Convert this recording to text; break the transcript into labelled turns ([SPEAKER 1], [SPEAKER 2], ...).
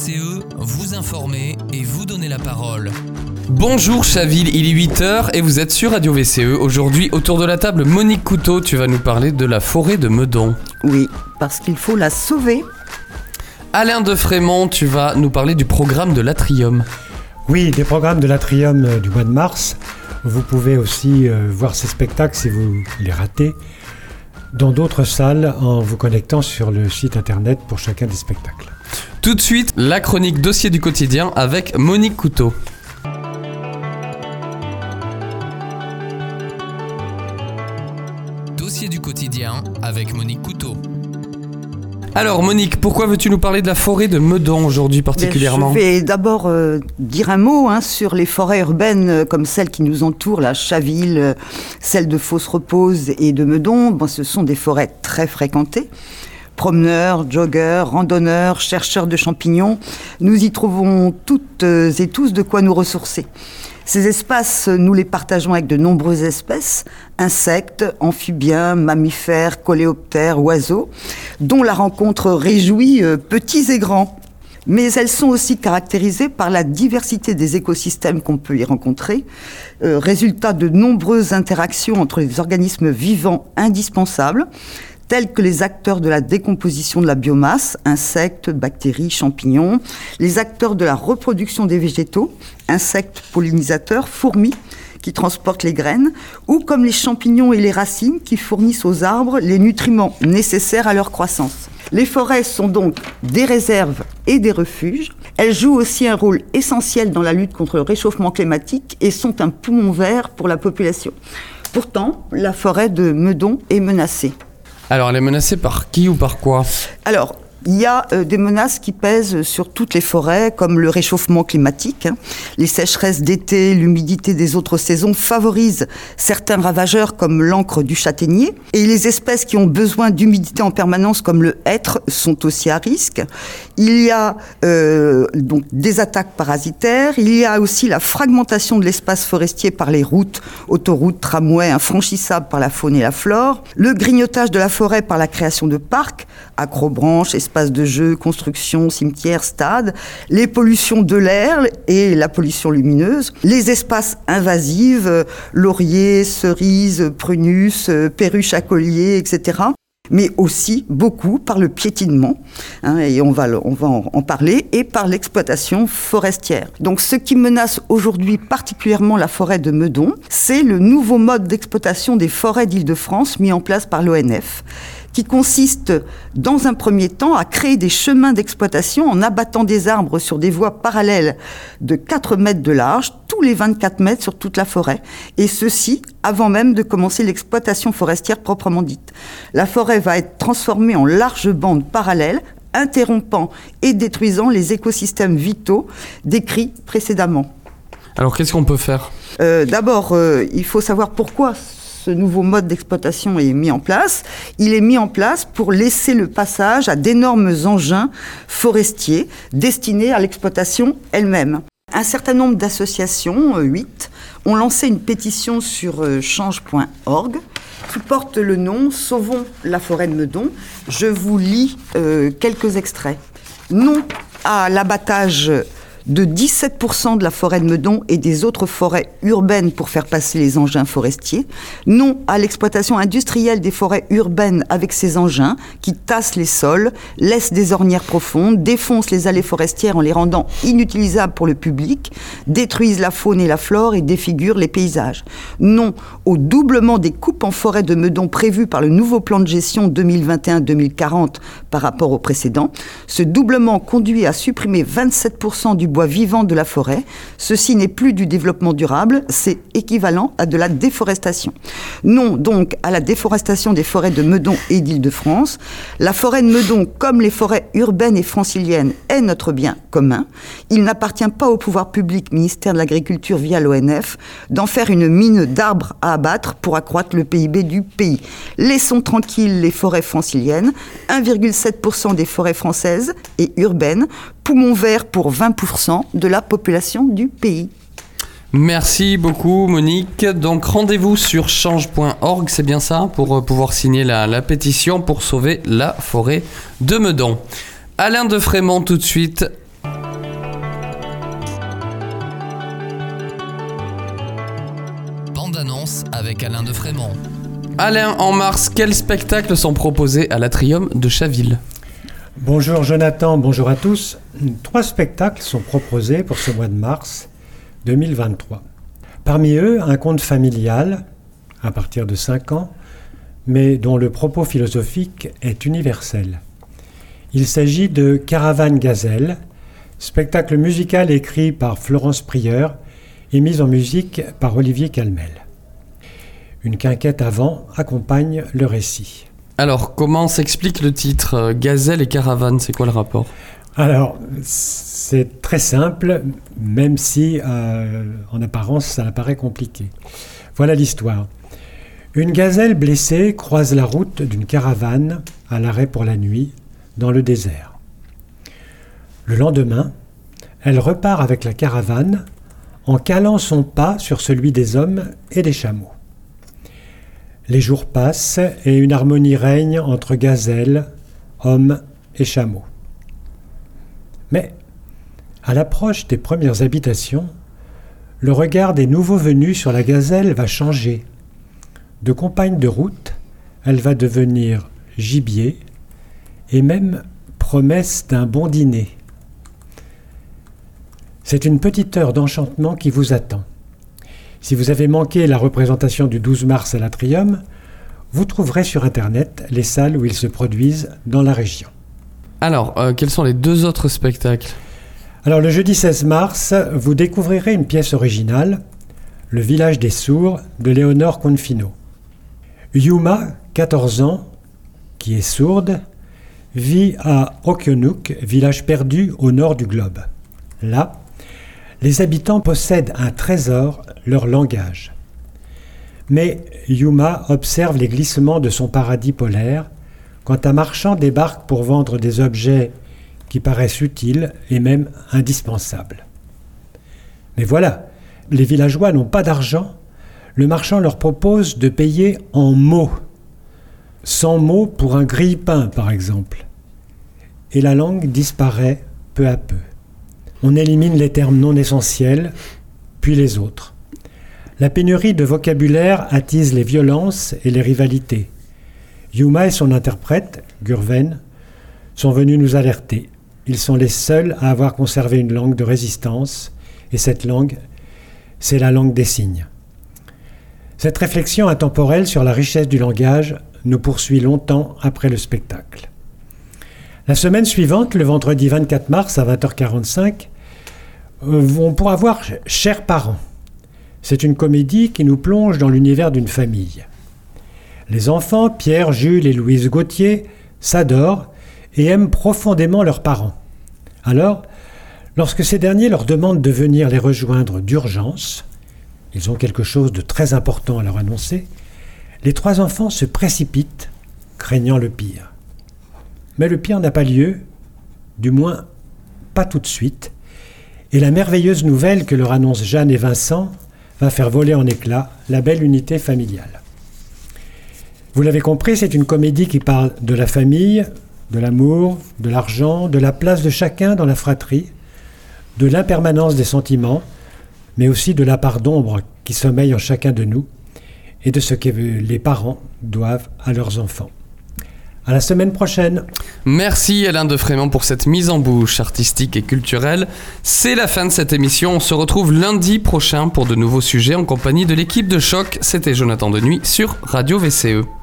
[SPEAKER 1] VCE, vous informer et vous donner la parole. Bonjour Chaville, il est 8h et vous êtes sur Radio VCE. Aujourd'hui, autour de la table, Monique Couteau, tu vas nous parler de la forêt de Meudon.
[SPEAKER 2] Oui, parce qu'il faut la sauver.
[SPEAKER 1] Alain de Frémont, tu vas nous parler du programme de l'Atrium.
[SPEAKER 3] Oui, des programmes de l'Atrium euh, du mois de mars. Vous pouvez aussi euh, voir ces spectacles si vous les ratez dans d'autres salles en vous connectant sur le site internet pour chacun des spectacles.
[SPEAKER 1] Tout de suite, la chronique dossier du quotidien avec Monique Couteau. Dossier du quotidien avec Monique Couteau. Alors Monique, pourquoi veux-tu nous parler de la forêt de Meudon aujourd'hui particulièrement
[SPEAKER 2] Je vais d'abord euh, dire un mot hein, sur les forêts urbaines euh, comme celles qui nous entourent, la Chaville, euh, celle de Fosse-Repose et de Meudon. Bon, ce sont des forêts très fréquentées. Promeneurs, joggeurs, randonneurs, chercheurs de champignons, nous y trouvons toutes et tous de quoi nous ressourcer. Ces espaces, nous les partageons avec de nombreuses espèces, insectes, amphibiens, mammifères, coléoptères, oiseaux, dont la rencontre réjouit euh, petits et grands. Mais elles sont aussi caractérisées par la diversité des écosystèmes qu'on peut y rencontrer, euh, résultat de nombreuses interactions entre les organismes vivants indispensables, tels que les acteurs de la décomposition de la biomasse, insectes, bactéries, champignons, les acteurs de la reproduction des végétaux, insectes pollinisateurs, fourmis, qui transportent les graines, ou comme les champignons et les racines qui fournissent aux arbres les nutriments nécessaires à leur croissance. Les forêts sont donc des réserves et des refuges. Elles jouent aussi un rôle essentiel dans la lutte contre le réchauffement climatique et sont un poumon vert pour la population. Pourtant, la forêt de Meudon est menacée.
[SPEAKER 1] Alors, elle est menacée par qui ou par quoi?
[SPEAKER 2] Alors, il y a euh, des menaces qui pèsent sur toutes les forêts, comme le réchauffement climatique. Hein. Les sécheresses d'été, l'humidité des autres saisons favorisent certains ravageurs comme l'encre du châtaignier. Et les espèces qui ont besoin d'humidité en permanence, comme le hêtre, sont aussi à risque. Il y a euh, donc des attaques parasitaires. Il y a aussi la fragmentation de l'espace forestier par les routes, autoroutes, tramways infranchissables par la faune et la flore. Le grignotage de la forêt par la création de parcs, acrobranches, espaces de jeux, constructions, cimetières, stades, les pollutions de l'air et la pollution lumineuse, les espaces invasifs, euh, lauriers, cerises, prunus, euh, perruches à collier, etc mais aussi beaucoup par le piétinement, hein, et on va, on va en, en parler, et par l'exploitation forestière. Donc ce qui menace aujourd'hui particulièrement la forêt de Meudon, c'est le nouveau mode d'exploitation des forêts d'Île-de-France mis en place par l'ONF qui consiste dans un premier temps à créer des chemins d'exploitation en abattant des arbres sur des voies parallèles de 4 mètres de large, tous les 24 mètres sur toute la forêt, et ceci avant même de commencer l'exploitation forestière proprement dite. La forêt va être transformée en larges bandes parallèles interrompant et détruisant les écosystèmes vitaux décrits précédemment.
[SPEAKER 1] Alors qu'est-ce qu'on peut faire?
[SPEAKER 2] Euh, D'abord, euh, il faut savoir pourquoi nouveau mode d'exploitation est mis en place. Il est mis en place pour laisser le passage à d'énormes engins forestiers destinés à l'exploitation elle-même. Un certain nombre d'associations, 8, ont lancé une pétition sur change.org qui porte le nom Sauvons la forêt de Meudon. Je vous lis euh, quelques extraits. Non à l'abattage de 17% de la forêt de Meudon et des autres forêts urbaines pour faire passer les engins forestiers, non à l'exploitation industrielle des forêts urbaines avec ces engins qui tassent les sols, laissent des ornières profondes, défoncent les allées forestières en les rendant inutilisables pour le public, détruisent la faune et la flore et défigurent les paysages. Non au doublement des coupes en forêt de Meudon prévues par le nouveau plan de gestion 2021-2040 par rapport au précédent. Ce doublement conduit à supprimer 27% du bois vivant de la forêt. Ceci n'est plus du développement durable, c'est équivalent à de la déforestation. Non donc à la déforestation des forêts de Meudon et d'Île-de-France. La forêt de Meudon, comme les forêts urbaines et franciliennes, est notre bien commun. Il n'appartient pas au pouvoir public, ministère de l'Agriculture via l'ONF, d'en faire une mine d'arbres à abattre pour accroître le PIB du pays. Laissons tranquilles les forêts franciliennes, 1,7% des forêts françaises et urbaines, poumon vert pour 20% de la population du pays.
[SPEAKER 1] Merci beaucoup Monique. Donc rendez-vous sur change.org, c'est bien ça, pour euh, pouvoir signer la, la, pétition pour sauver la forêt de Meudon. Alain de Frémont tout de suite. Bande annonce avec Alain de Frémont. Alain, en mars, quels spectacles sont proposés à l'Atrium de Chaville?
[SPEAKER 3] Bonjour Jonathan, bonjour à tous. Trois spectacles sont proposés pour ce mois de mars 2023. Parmi eux, un conte familial, à partir de 5 ans, mais dont le propos philosophique est universel. Il s'agit de Caravane Gazelle, spectacle musical écrit par Florence Prieur et mis en musique par Olivier Calmel. Une quinquette avant accompagne le récit.
[SPEAKER 1] Alors, comment s'explique le titre? Gazelle et caravane C'est quoi le rapport?
[SPEAKER 3] Alors, c'est très simple, même si euh, en apparence ça apparaît compliqué. Voilà l'histoire. Une gazelle blessée croise la route d'une caravane à l'arrêt pour la nuit dans le désert. Le lendemain, elle repart avec la caravane en calant son pas sur celui des hommes et des chameaux. Les jours passent et une harmonie règne entre gazelles, hommes et chameaux. Mais, à l'approche des premières habitations, le regard des nouveaux venus sur la gazelle va changer. De compagne de route, elle va devenir gibier et même promesse d'un bon dîner. C'est une petite heure d'enchantement qui vous attend. Si vous avez manqué la représentation du 12 mars à l'Atrium, vous trouverez sur Internet les salles où ils se produisent dans la région.
[SPEAKER 1] Alors, euh, quels sont les deux autres spectacles?
[SPEAKER 3] Alors, le jeudi 16 mars, vous découvrirez une pièce originale, Le village des sourds de Léonore Confino. Yuma, 14 ans, qui est sourde, vit à Okionuk, village perdu au nord du globe. Là, les habitants possèdent un trésor, leur langage. Mais Yuma observe les glissements de son paradis polaire quand un marchand débarque pour vendre des objets qui paraissent utiles et même indispensables. Mais voilà, les villageois n'ont pas d'argent, le marchand leur propose de payer en mots. 100 mots pour un grille-pain, par exemple. Et la langue disparaît peu à peu. On élimine les termes non essentiels, puis les autres. La pénurie de vocabulaire attise les violences et les rivalités. Yuma et son interprète, Gurven, sont venus nous alerter. Ils sont les seuls à avoir conservé une langue de résistance, et cette langue, c'est la langue des signes. Cette réflexion intemporelle sur la richesse du langage nous poursuit longtemps après le spectacle. La semaine suivante, le vendredi 24 mars à 20h45, euh, on pourra voir Chers parents. C'est une comédie qui nous plonge dans l'univers d'une famille. Les enfants, Pierre, Jules et Louise Gauthier, s'adorent et aiment profondément leurs parents. Alors, lorsque ces derniers leur demandent de venir les rejoindre d'urgence, ils ont quelque chose de très important à leur annoncer, les trois enfants se précipitent, craignant le pire. Mais le pire n'a pas lieu, du moins pas tout de suite, et la merveilleuse nouvelle que leur annoncent Jeanne et Vincent va faire voler en éclats la belle unité familiale. Vous l'avez compris, c'est une comédie qui parle de la famille, de l'amour, de l'argent, de la place de chacun dans la fratrie, de l'impermanence des sentiments, mais aussi de la part d'ombre qui sommeille en chacun de nous et de ce que les parents doivent à leurs enfants. À la semaine prochaine.
[SPEAKER 1] Merci Alain de Frémont pour cette mise en bouche artistique et culturelle. C'est la fin de cette émission. On se retrouve lundi prochain pour de nouveaux sujets en compagnie de l'équipe de choc. C'était Jonathan Denuy sur Radio VCE.